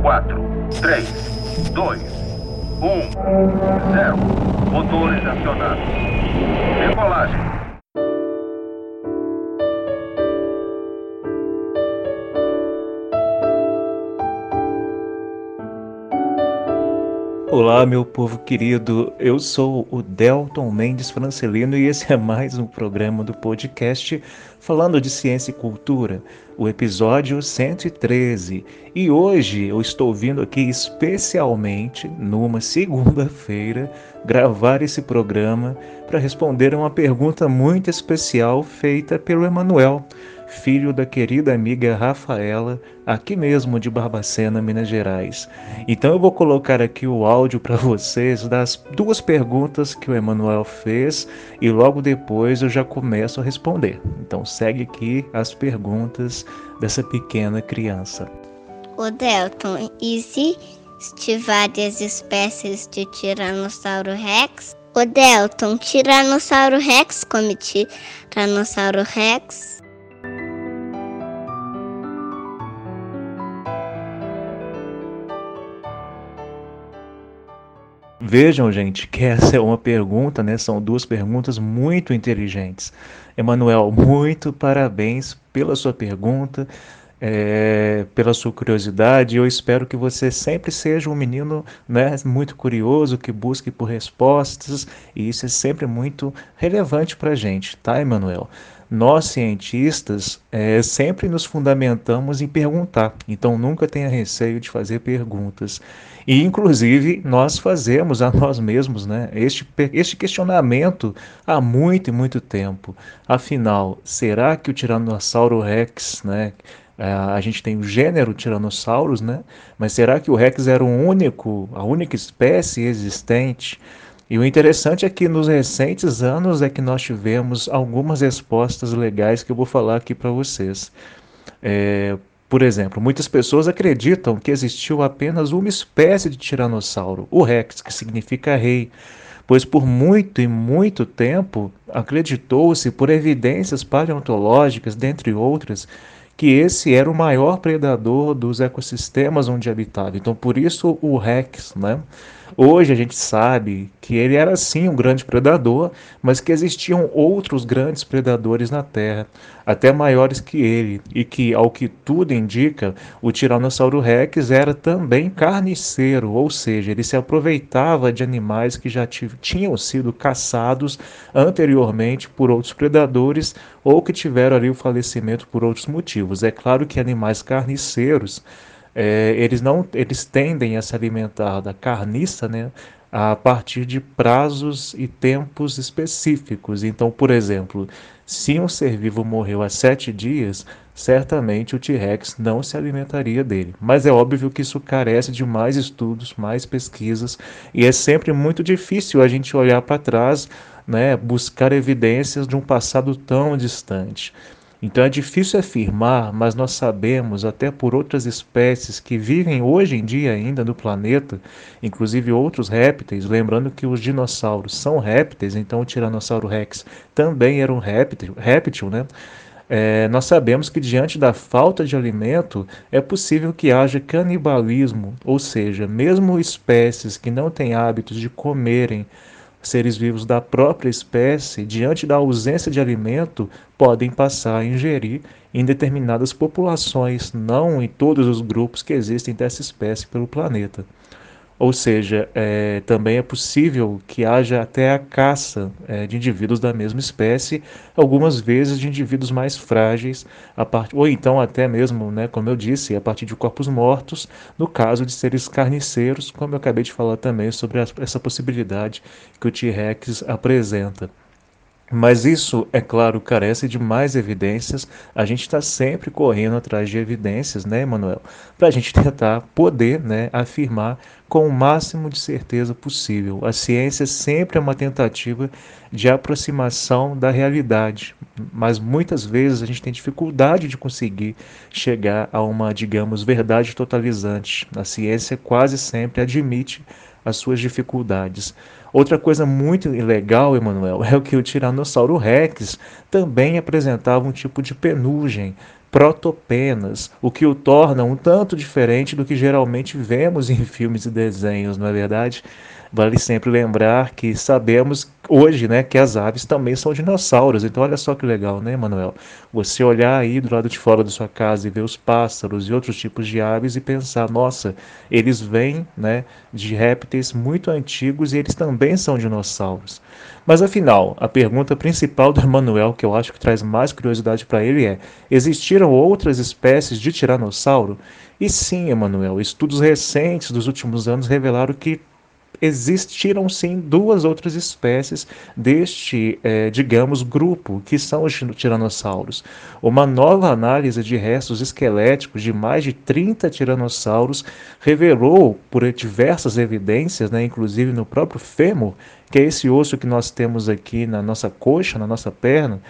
5, 4, 3, 2, 1, 0. Motores acionados. Decolagem. Olá, meu povo querido. Eu sou o Delton Mendes Francelino e esse é mais um programa do podcast falando de ciência e cultura, o episódio 113. E hoje eu estou vindo aqui especialmente numa segunda-feira gravar esse programa para responder a uma pergunta muito especial feita pelo Emanuel filho da querida amiga Rafaela, aqui mesmo de Barbacena, Minas Gerais. Então eu vou colocar aqui o áudio para vocês das duas perguntas que o Emanuel fez e logo depois eu já começo a responder. Então segue aqui as perguntas dessa pequena criança. O Delton, existe várias espécies de Tiranossauro Rex? O Delton, Tiranossauro Rex come Tiranossauro Rex? Vejam, gente, que essa é uma pergunta, né? São duas perguntas muito inteligentes. Emanuel, muito parabéns pela sua pergunta, é, pela sua curiosidade. Eu espero que você sempre seja um menino né, muito curioso, que busque por respostas, e isso é sempre muito relevante para a gente, tá, Emanuel? Nós cientistas é, sempre nos fundamentamos em perguntar, então nunca tenha receio de fazer perguntas. E, inclusive, nós fazemos a nós mesmos né, este, este questionamento há muito e muito tempo. Afinal, será que o Tiranossauro Rex, né, a gente tem o gênero Tiranossauros, né, mas será que o Rex era o único, a única espécie existente? E o interessante é que nos recentes anos é que nós tivemos algumas respostas legais que eu vou falar aqui para vocês. É, por exemplo, muitas pessoas acreditam que existiu apenas uma espécie de tiranossauro, o Rex, que significa rei, pois por muito e muito tempo acreditou-se, por evidências paleontológicas, dentre outras, que esse era o maior predador dos ecossistemas onde habitava. Então, por isso o Rex, né? Hoje a gente sabe que ele era sim um grande predador, mas que existiam outros grandes predadores na Terra, até maiores que ele, e que, ao que tudo indica, o Tiranossauro Rex era também carniceiro, ou seja, ele se aproveitava de animais que já tinham sido caçados anteriormente por outros predadores ou que tiveram ali o falecimento por outros motivos. É claro que animais carniceiros é, eles não eles tendem a se alimentar da carniça né, a partir de prazos e tempos específicos. Então, por exemplo, se um ser vivo morreu há sete dias, certamente o T-Rex não se alimentaria dele. Mas é óbvio que isso carece de mais estudos, mais pesquisas, e é sempre muito difícil a gente olhar para trás, né, buscar evidências de um passado tão distante. Então é difícil afirmar, mas nós sabemos, até por outras espécies que vivem hoje em dia ainda no planeta, inclusive outros répteis, lembrando que os dinossauros são répteis, então o Tiranossauro Rex também era um réptil, réptil né? É, nós sabemos que diante da falta de alimento é possível que haja canibalismo, ou seja, mesmo espécies que não têm hábitos de comerem seres vivos da própria espécie, diante da ausência de alimento, podem passar a ingerir em determinadas populações, não em todos os grupos que existem dessa espécie pelo planeta. Ou seja, é, também é possível que haja até a caça é, de indivíduos da mesma espécie, algumas vezes de indivíduos mais frágeis, part... ou então até mesmo, né, como eu disse, a partir de corpos mortos, no caso de seres carniceiros, como eu acabei de falar também sobre a, essa possibilidade que o T-Rex apresenta. Mas isso, é claro, carece de mais evidências. A gente está sempre correndo atrás de evidências, né, Emanuel? Para a gente tentar poder né, afirmar com o máximo de certeza possível. A ciência sempre é uma tentativa de aproximação da realidade, mas muitas vezes a gente tem dificuldade de conseguir chegar a uma, digamos, verdade totalizante. A ciência quase sempre admite as suas dificuldades. Outra coisa muito legal, Emanuel, é o que o Tiranossauro Rex também apresentava um tipo de penugem, protopenas, o que o torna um tanto diferente do que geralmente vemos em filmes e desenhos, não é verdade? Vale sempre lembrar que sabemos hoje, né, que as aves também são dinossauros. Então olha só que legal, né, Manuel? Você olhar aí do lado de fora da sua casa e ver os pássaros e outros tipos de aves e pensar, nossa, eles vêm, né, de répteis muito antigos e eles também são dinossauros. Mas afinal, a pergunta principal do Manuel, que eu acho que traz mais curiosidade para ele é: existiram outras espécies de tiranossauro? E sim, Emanuel, estudos recentes dos últimos anos revelaram que existiram sim duas outras espécies deste, é, digamos, grupo, que são os tiranossauros. Uma nova análise de restos esqueléticos de mais de 30 tiranossauros revelou, por diversas evidências, né, inclusive no próprio fêmur, que é esse osso que nós temos aqui na nossa coxa, na nossa perna,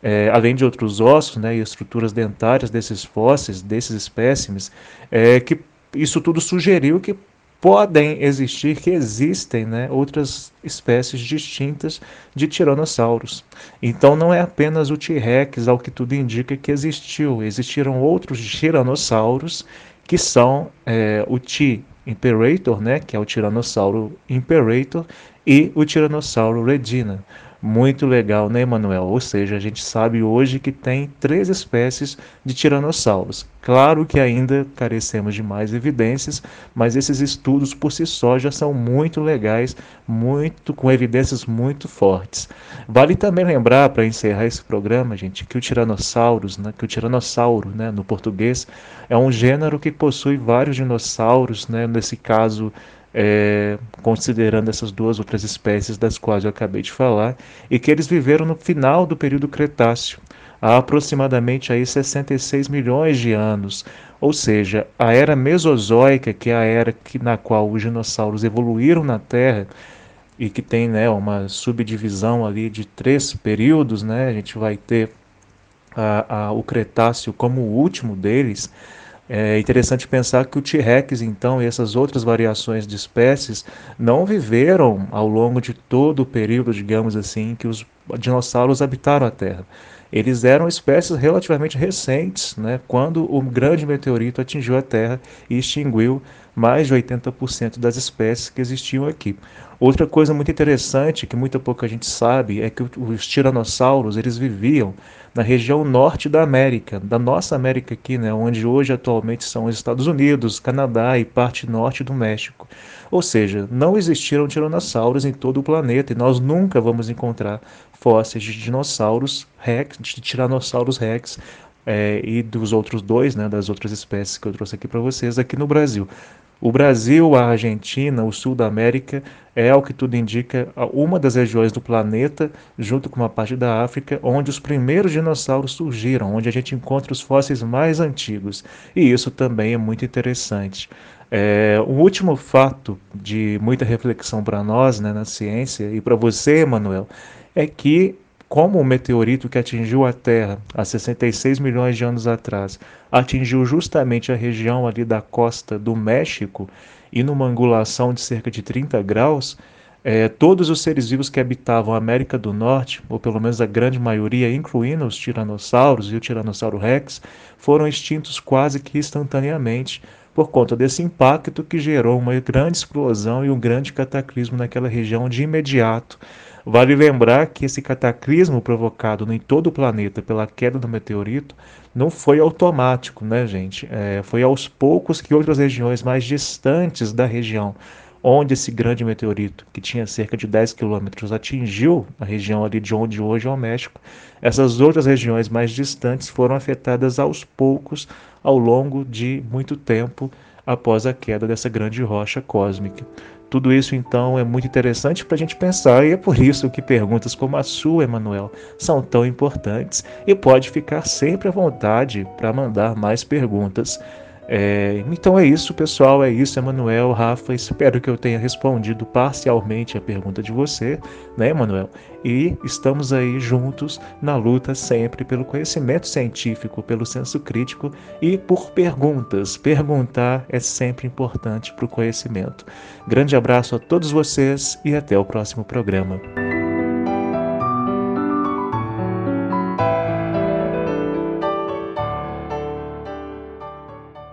é, além de outros ossos né, e estruturas dentárias desses fósseis, desses espécimes, é, que isso tudo sugeriu que podem existir, que existem né, outras espécies distintas de tiranossauros. Então não é apenas o T-Rex, ao que tudo indica que existiu. Existiram outros tiranossauros que são é, o T. Imperator, né, que é o Tiranossauro Imperator, e o Tiranossauro Redina. Muito legal, né, Emanuel? Ou seja, a gente sabe hoje que tem três espécies de tiranossauros. Claro que ainda carecemos de mais evidências, mas esses estudos por si só já são muito legais, muito com evidências muito fortes. Vale também lembrar, para encerrar esse programa, gente, que o tiranossauros, né, que o tiranossauro, né, no português, é um gênero que possui vários dinossauros, né, nesse caso é, considerando essas duas outras espécies das quais eu acabei de falar, e que eles viveram no final do período Cretáceo, há aproximadamente aí 66 milhões de anos, ou seja, a era Mesozoica, que é a era que, na qual os dinossauros evoluíram na Terra, e que tem né, uma subdivisão ali de três períodos, né, a gente vai ter a, a, o Cretáceo como o último deles, é interessante pensar que o T-Rex, então, e essas outras variações de espécies não viveram ao longo de todo o período, digamos assim, que os dinossauros habitaram a Terra. Eles eram espécies relativamente recentes, né, quando o grande meteorito atingiu a Terra e extinguiu mais de 80% das espécies que existiam aqui. Outra coisa muito interessante que muita pouca gente sabe é que os tiranossauros eles viviam na região norte da América, da nossa América aqui, né, onde hoje atualmente são os Estados Unidos, Canadá e parte norte do México. Ou seja, não existiram tiranossauros em todo o planeta e nós nunca vamos encontrar fósseis de dinossauros rex, de tiranossauros rex é, e dos outros dois, né, das outras espécies que eu trouxe aqui para vocês aqui no Brasil. O Brasil, a Argentina, o sul da América é, ao que tudo indica, uma das regiões do planeta, junto com uma parte da África, onde os primeiros dinossauros surgiram, onde a gente encontra os fósseis mais antigos. E isso também é muito interessante. É, o último fato de muita reflexão para nós né, na ciência e para você, Emanuel, é que como o meteorito que atingiu a Terra há 66 milhões de anos atrás atingiu justamente a região ali da costa do México e numa angulação de cerca de 30 graus, é, todos os seres vivos que habitavam a América do Norte, ou pelo menos a grande maioria, incluindo os tiranossauros e o Tiranossauro Rex, foram extintos quase que instantaneamente por conta desse impacto que gerou uma grande explosão e um grande cataclismo naquela região de imediato. Vale lembrar que esse cataclismo provocado em todo o planeta pela queda do meteorito não foi automático, né, gente? É, foi aos poucos que outras regiões mais distantes da região onde esse grande meteorito, que tinha cerca de 10 quilômetros, atingiu a região ali de onde hoje é o México, essas outras regiões mais distantes foram afetadas aos poucos ao longo de muito tempo após a queda dessa grande rocha cósmica. Tudo isso, então, é muito interessante para a gente pensar, e é por isso que perguntas como a sua, Emanuel, são tão importantes. E pode ficar sempre à vontade para mandar mais perguntas. É, então é isso, pessoal. É isso, Emanuel, Rafa. Espero que eu tenha respondido parcialmente a pergunta de você, né, Emanuel? E estamos aí juntos na luta sempre pelo conhecimento científico, pelo senso crítico e por perguntas. Perguntar é sempre importante para o conhecimento. Grande abraço a todos vocês e até o próximo programa.